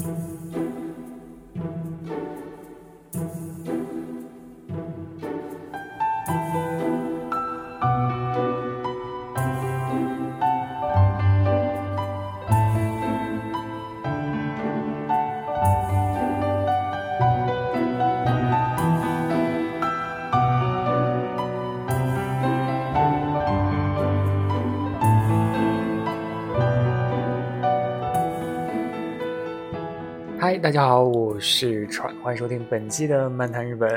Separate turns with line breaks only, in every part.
Mm-hmm. 嗨，大家好，我是川，欢迎收听本期的漫谈日本。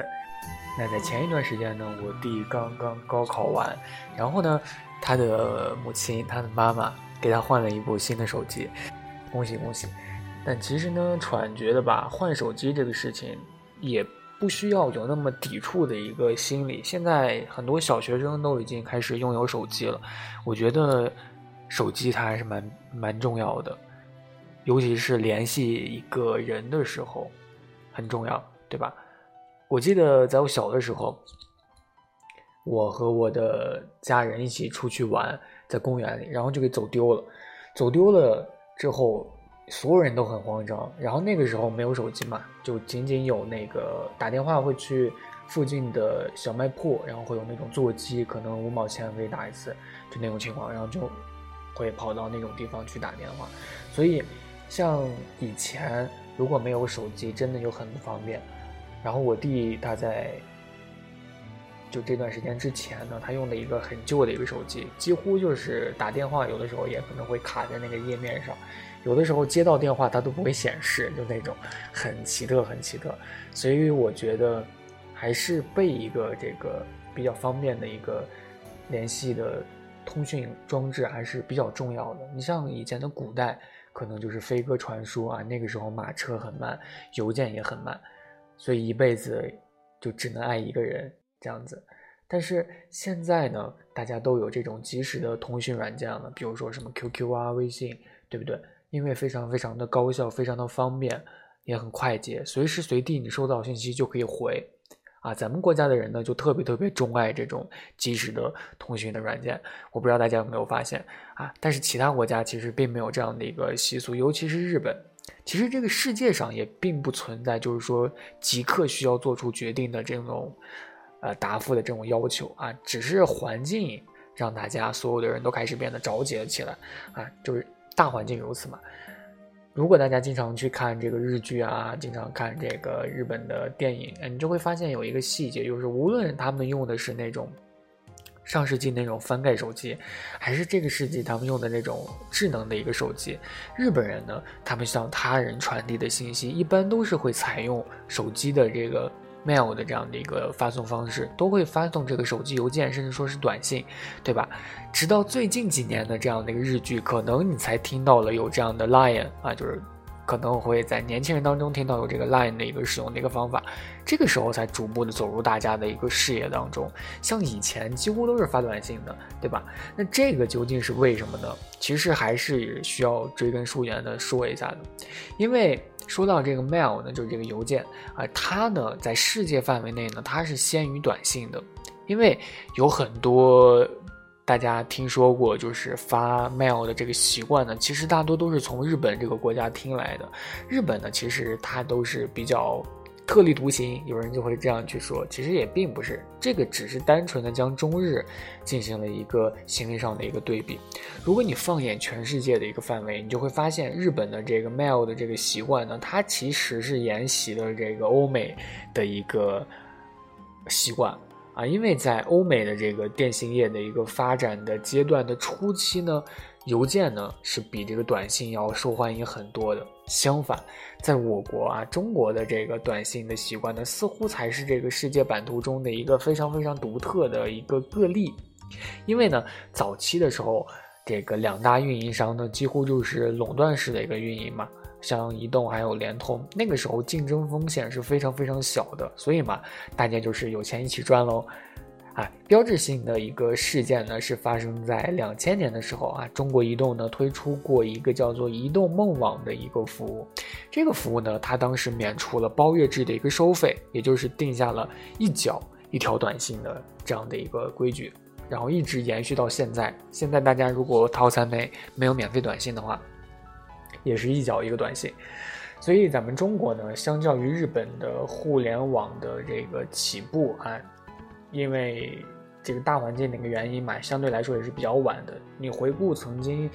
那在前一段时间呢，我弟刚刚高考完，然后呢，他的母亲，他的妈妈给他换了一部新的手机，恭喜恭喜！但其实呢，川觉得吧，换手机这个事情也不需要有那么抵触的一个心理。现在很多小学生都已经开始拥有手机了，我觉得手机它还是蛮蛮重要的。尤其是联系一个人的时候，很重要，对吧？我记得在我小的时候，我和我的家人一起出去玩，在公园里，然后就给走丢了。走丢了之后，所有人都很慌张。然后那个时候没有手机嘛，就仅仅有那个打电话会去附近的小卖铺，然后会有那种座机，可能五毛钱可以打一次，就那种情况，然后就会跑到那种地方去打电话，所以。像以前如果没有手机，真的就很不方便。然后我弟他在就这段时间之前呢，他用的一个很旧的一个手机，几乎就是打电话有的时候也可能会卡在那个页面上，有的时候接到电话它都不会显示，就那种很奇特很奇特。所以我觉得还是备一个这个比较方便的一个联系的通讯装置还是比较重要的。你像以前的古代。可能就是飞鸽传书啊，那个时候马车很慢，邮件也很慢，所以一辈子就只能爱一个人这样子。但是现在呢，大家都有这种即时的通讯软件了，比如说什么 QQ 啊、微信，对不对？因为非常非常的高效，非常的方便，也很快捷，随时随地你收到信息就可以回。啊，咱们国家的人呢，就特别特别钟爱这种即时的通讯的软件。我不知道大家有没有发现啊？但是其他国家其实并没有这样的一个习俗，尤其是日本。其实这个世界上也并不存在，就是说即刻需要做出决定的这种呃答复的这种要求啊。只是环境让大家所有的人都开始变得着急了起来啊，就是大环境如此嘛。如果大家经常去看这个日剧啊，经常看这个日本的电影，你就会发现有一个细节，就是无论他们用的是那种上世纪那种翻盖手机，还是这个世纪他们用的那种智能的一个手机，日本人呢，他们向他人传递的信息一般都是会采用手机的这个。Mail 的这样的一个发送方式，都会发送这个手机邮件，甚至说是短信，对吧？直到最近几年的这样的一个日剧，可能你才听到了有这样的 line 啊，就是可能会在年轻人当中听到有这个 line 的一个使用的一个方法，这个时候才逐步的走入大家的一个视野当中。像以前几乎都是发短信的，对吧？那这个究竟是为什么呢？其实还是需要追根溯源的说一下的，因为。说到这个 mail 呢，就是这个邮件啊，它呢在世界范围内呢，它是先于短信的，因为有很多大家听说过，就是发 mail 的这个习惯呢，其实大多都是从日本这个国家听来的。日本呢，其实它都是比较。特立独行，有人就会这样去说，其实也并不是，这个只是单纯的将中日进行了一个行为上的一个对比。如果你放眼全世界的一个范围，你就会发现日本的这个 mail 的这个习惯呢，它其实是沿袭了这个欧美的一个习惯啊，因为在欧美的这个电信业的一个发展的阶段的初期呢。邮件呢是比这个短信要受欢迎很多的。相反，在我国啊，中国的这个短信的习惯呢，似乎才是这个世界版图中的一个非常非常独特的一个个例。因为呢，早期的时候，这个两大运营商呢，几乎就是垄断式的一个运营嘛，像移动还有联通，那个时候竞争风险是非常非常小的，所以嘛，大家就是有钱一起赚喽。啊，标志性的一个事件呢，是发生在两千年的时候啊。中国移动呢推出过一个叫做“移动梦网”的一个服务，这个服务呢，它当时免除了包月制的一个收费，也就是定下了一角一条短信的这样的一个规矩，然后一直延续到现在。现在大家如果套餐内没有免费短信的话，也是一脚一个短信。所以咱们中国呢，相较于日本的互联网的这个起步啊，因为这个大环境的一个原因嘛，相对来说也是比较晚的。你回顾曾经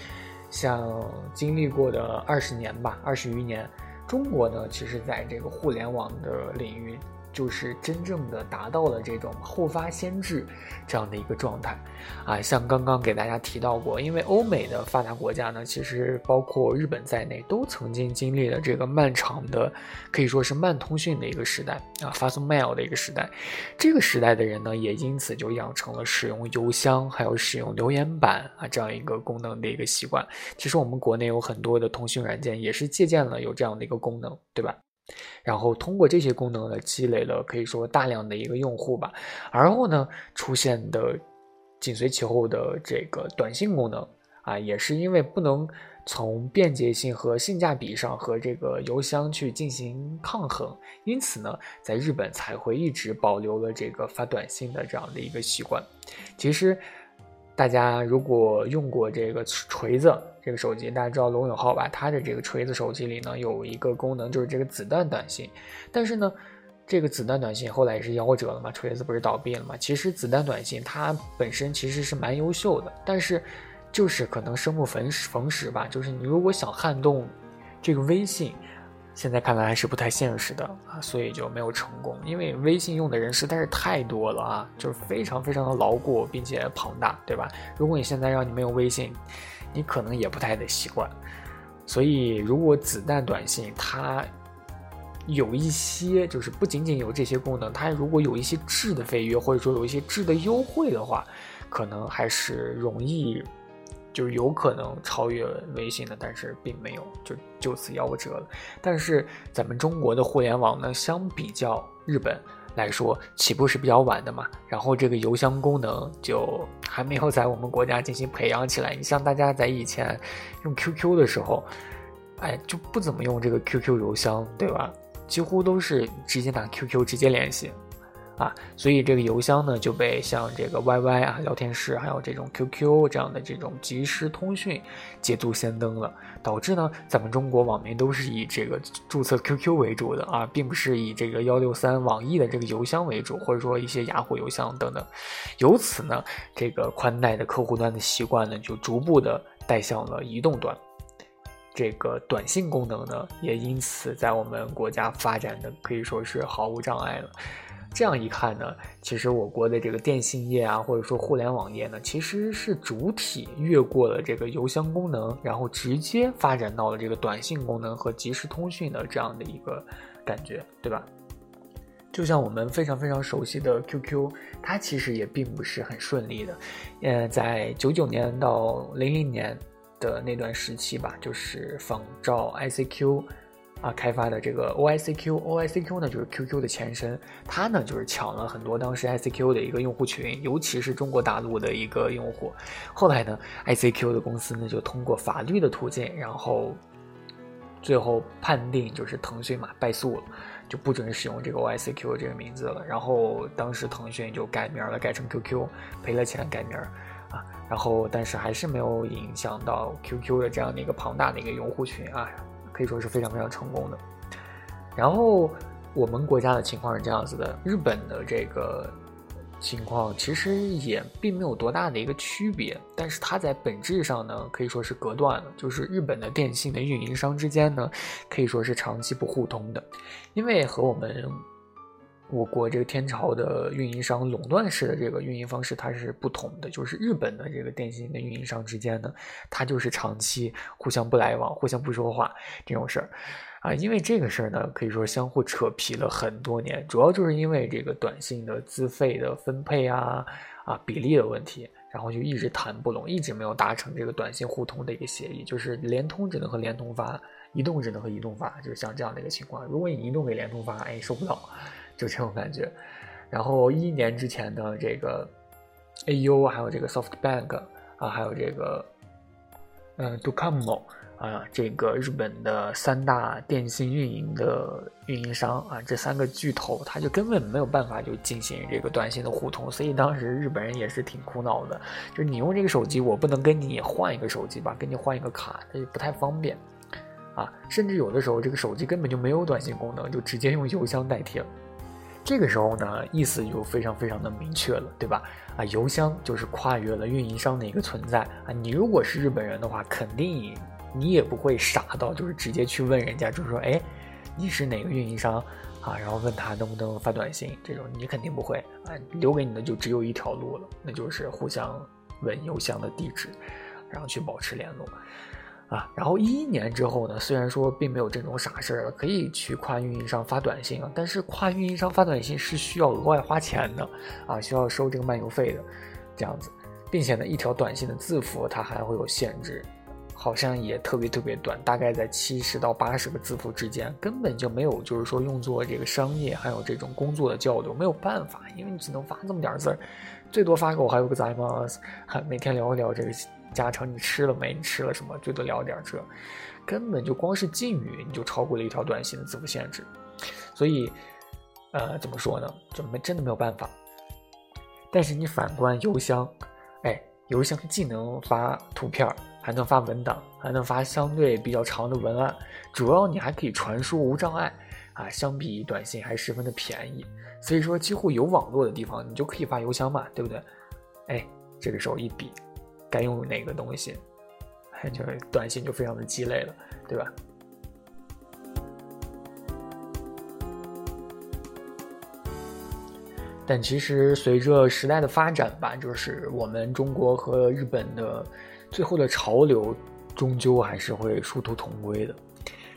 像经历过的二十年吧，二十余年，中国呢，其实在这个互联网的领域。就是真正的达到了这种后发先至这样的一个状态，啊，像刚刚给大家提到过，因为欧美的发达国家呢，其实包括日本在内，都曾经经历了这个漫长的，可以说是慢通讯的一个时代啊，发送 mail 的一个时代。这个时代的人呢，也因此就养成了使用邮箱，还有使用留言板啊这样一个功能的一个习惯。其实我们国内有很多的通讯软件也是借鉴了有这样的一个功能，对吧？然后通过这些功能呢，积累了可以说大量的一个用户吧。而后呢，出现的紧随其后的这个短信功能啊，也是因为不能从便捷性和性价比上和这个邮箱去进行抗衡，因此呢，在日本才会一直保留了这个发短信的这样的一个习惯。其实。大家如果用过这个锤子这个手机，大家知道龙永浩吧？他的这个锤子手机里呢有一个功能，就是这个子弹短信。但是呢，这个子弹短信后来也是夭折了嘛，锤子不是倒闭了嘛？其实子弹短信它本身其实是蛮优秀的，但是就是可能生不逢时逢时吧，就是你如果想撼动这个微信。现在看来还是不太现实的啊，所以就没有成功。因为微信用的人实在是太多了啊，就是非常非常的牢固并且庞大，对吧？如果你现在让你没有微信，你可能也不太得习惯。所以，如果子弹短信它有一些，就是不仅仅有这些功能，它如果有一些质的飞跃，或者说有一些质的优惠的话，可能还是容易。就是有可能超越微信的，但是并没有就就此夭折了。但是咱们中国的互联网呢，相比较日本来说，起步是比较晚的嘛。然后这个邮箱功能就还没有在我们国家进行培养起来。你像大家在以前用 QQ 的时候，哎，就不怎么用这个 QQ 邮箱，对吧？几乎都是直接打 QQ 直接联系。啊，所以这个邮箱呢就被像这个 YY 啊聊天室，还有这种 QQ 这样的这种即时通讯捷足先登了，导致呢咱们中国网民都是以这个注册 QQ 为主的啊，并不是以这个幺六三网易的这个邮箱为主，或者说一些雅虎邮箱等等。由此呢，这个宽带的客户端的习惯呢就逐步的带向了移动端，这个短信功能呢也因此在我们国家发展的可以说是毫无障碍了。这样一看呢，其实我国的这个电信业啊，或者说互联网业呢，其实是主体越过了这个邮箱功能，然后直接发展到了这个短信功能和即时通讯的这样的一个感觉，对吧？就像我们非常非常熟悉的 QQ，它其实也并不是很顺利的。呃，在九九年到零零年的那段时期吧，就是仿照 ICQ。啊，开发的这个 OICQ，OICQ 呢就是 QQ 的前身，它呢就是抢了很多当时 ICQ 的一个用户群，尤其是中国大陆的一个用户。后来呢，ICQ 的公司呢就通过法律的途径，然后最后判定就是腾讯嘛败诉了，就不准使用这个 OICQ 这个名字了。然后当时腾讯就改名了，改成 QQ，赔了钱改名啊。然后但是还是没有影响到 QQ 的这样的一个庞大的一个用户群啊。可以说是非常非常成功的。然后我们国家的情况是这样子的，日本的这个情况其实也并没有多大的一个区别，但是它在本质上呢可以说是隔断了，就是日本的电信的运营商之间呢可以说是长期不互通的，因为和我们。我国这个天朝的运营商垄断式的这个运营方式，它是不同的。就是日本的这个电信的运营商之间呢，它就是长期互相不来往、互相不说话这种事儿，啊，因为这个事儿呢，可以说相互扯皮了很多年，主要就是因为这个短信的资费的分配啊、啊比例的问题，然后就一直谈不拢，一直没有达成这个短信互通的一个协议，就是联通只能和联通发，移动只能和移动发，就是像这样的一个情况。如果你移动给联通发，哎，收不到。就这种感觉，然后一年之前的这个 A U，还有这个 SoftBank 啊，还有这个嗯 Docomo 啊，这个日本的三大电信运营的运营商啊，这三个巨头，他就根本没有办法就进行这个短信的互通，所以当时日本人也是挺苦恼的，就是你用这个手机，我不能跟你换一个手机吧，跟你换一个卡，这就不太方便。啊，甚至有的时候这个手机根本就没有短信功能，就直接用邮箱代替了。这个时候呢，意思就非常非常的明确了，对吧？啊，邮箱就是跨越了运营商的一个存在啊。你如果是日本人的话，肯定你也不会傻到就是直接去问人家，就是说，哎，你是哪个运营商啊？然后问他能不能发短信，这种你肯定不会啊。留给你的就只有一条路了，那就是互相问邮箱的地址，然后去保持联络。啊，然后一一年之后呢，虽然说并没有这种傻事儿了，可以去跨运营商发短信啊，但是跨运营商发短信是需要额外花钱的，啊，需要收这个漫游费的，这样子，并且呢，一条短信的字符它还会有限制，好像也特别特别短，大概在七十到八十个字符之间，根本就没有就是说用作这个商业还有这种工作的交流，没有办法，因为你只能发这么点字儿，最多发个我还有个在吗？每天聊一聊这个。加成你吃了没？你吃了什么？最多聊点这，根本就光是敬语你就超过了一条短信的字符限制，所以，呃，怎么说呢？就没真的没有办法。但是你反观邮箱，哎，邮箱既能发图片，还能发文档，还能发相对比较长的文案，主要你还可以传输无障碍啊，相比短信还十分的便宜。所以说，几乎有网络的地方你就可以发邮箱嘛，对不对？哎，这个时候一比。该用哪个东西，就是短信就非常的鸡肋了，对吧？但其实随着时代的发展吧，就是我们中国和日本的最后的潮流，终究还是会殊途同归的。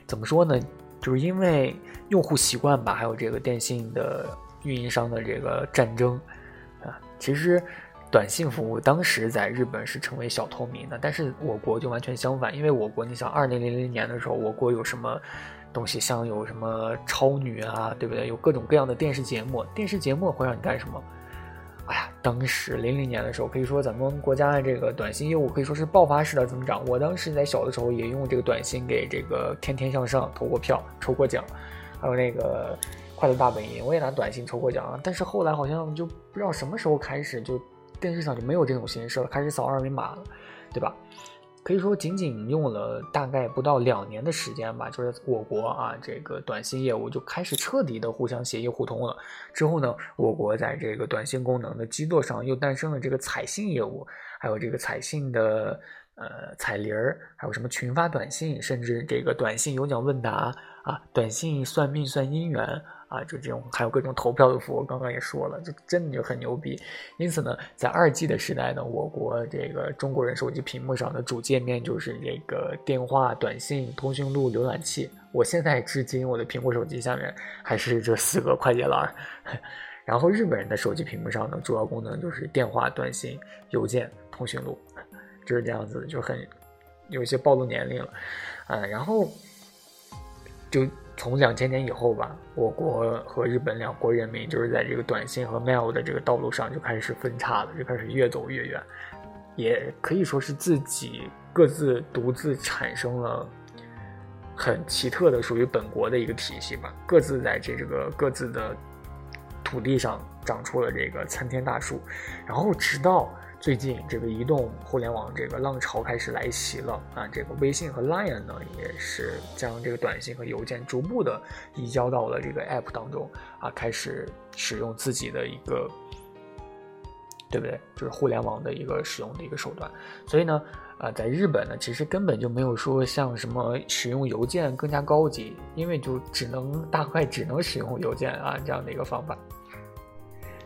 怎么说呢？就是因为用户习惯吧，还有这个电信的运营商的这个战争啊，其实。短信服务当时在日本是成为小透明的，但是我国就完全相反，因为我国你想，二零零零年的时候，我国有什么东西，像有什么超女啊，对不对？有各种各样的电视节目，电视节目会让你干什么？哎呀，当时零零年的时候，可以说咱们国家的这个短信业务可以说是爆发式的增长。我当时在小的时候也用这个短信给这个天天向上投过票、抽过奖，还有那个快乐大本营，我也拿短信抽过奖啊。但是后来好像就不知道什么时候开始就。电视上就没有这种形式了，开始扫二维码了，对吧？可以说仅仅用了大概不到两年的时间吧，就是我国啊这个短信业务就开始彻底的互相协议互通了。之后呢，我国在这个短信功能的基座上又诞生了这个彩信业务，还有这个彩信的呃彩铃儿，还有什么群发短信，甚至这个短信有奖问答啊，短信算命算姻缘。啊，就这种还有各种投票的服务，刚刚也说了，就真的就很牛逼。因此呢，在二 G 的时代呢，我国这个中国人手机屏幕上的主界面就是这个电话、短信、通讯录、浏览器。我现在至今，我的苹果手机下面还是这四个快捷栏。然后日本人的手机屏幕上呢，主要功能就是电话、短信、邮件、通讯录，就是这样子，就很有一些暴露年龄了。嗯，然后就。从两千年以后吧，我国和日本两国人民就是在这个短信和 mail 的这个道路上就开始分叉了，就开始越走越远，也可以说是自己各自独自产生了很奇特的属于本国的一个体系吧，各自在这个各自的土地上长出了这个参天大树，然后直到。最近这个移动互联网这个浪潮开始来袭了啊！这个微信和 Line 呢，也是将这个短信和邮件逐步的移交到了这个 App 当中啊，开始使用自己的一个，对不对？就是互联网的一个使用的一个手段。所以呢，啊，在日本呢，其实根本就没有说像什么使用邮件更加高级，因为就只能大概只能使用邮件啊这样的一个方法。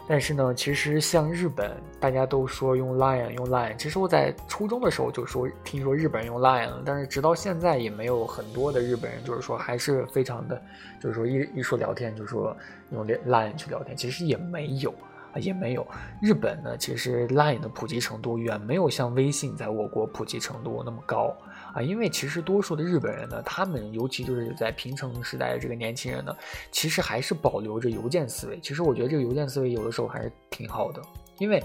但是呢，其实像日本，大家都说用 Line 用 Line。其实我在初中的时候就说听说日本人用 Line 了，但是直到现在也没有很多的日本人就是说还是非常的，就是说一一说聊天就说用 Line 去聊天，其实也没有，啊也没有。日本呢，其实 Line 的普及程度远没有像微信在我国普及程度那么高。啊，因为其实多数的日本人呢，他们尤其就是在平成时代的这个年轻人呢，其实还是保留着邮件思维。其实我觉得这个邮件思维有的时候还是挺好的，因为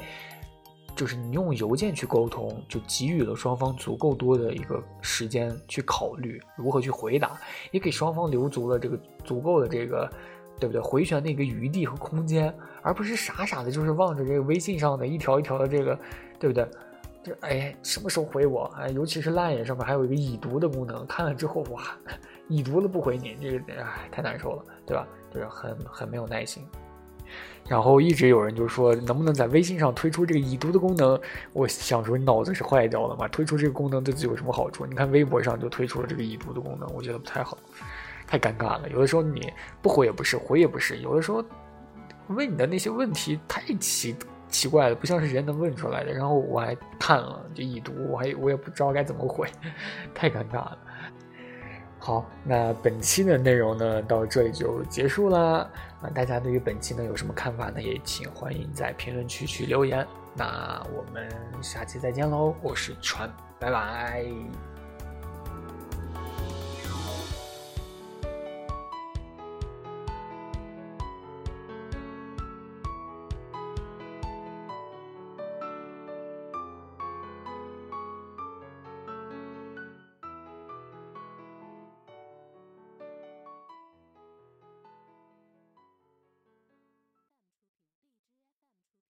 就是你用邮件去沟通，就给予了双方足够多的一个时间去考虑如何去回答，也给双方留足了这个足够的这个，对不对？回旋的一个余地和空间，而不是傻傻的，就是望着这个微信上的一条一条的这个，对不对？就哎什么时候回我？哎，尤其是烂眼上面还有一个已读的功能，看了之后哇，已读了不回你，这个哎太难受了，对吧？就是很很没有耐心。然后一直有人就说，能不能在微信上推出这个已读的功能？我想说，你脑子是坏掉了吗？推出这个功能对自己有什么好处？你看微博上就推出了这个已读的功能，我觉得不太好，太尴尬了。有的时候你不回也不是，回也不是，有的时候问你的那些问题太奇奇怪了，不像是人能问出来的。然后我还看了就已读，我还我也不知道该怎么回，太尴尬了。好，那本期的内容呢，到这里就结束了。啊，大家对于本期呢有什么看法呢？也请欢迎在评论区去留言。那我们下期再见喽，我是川，拜拜。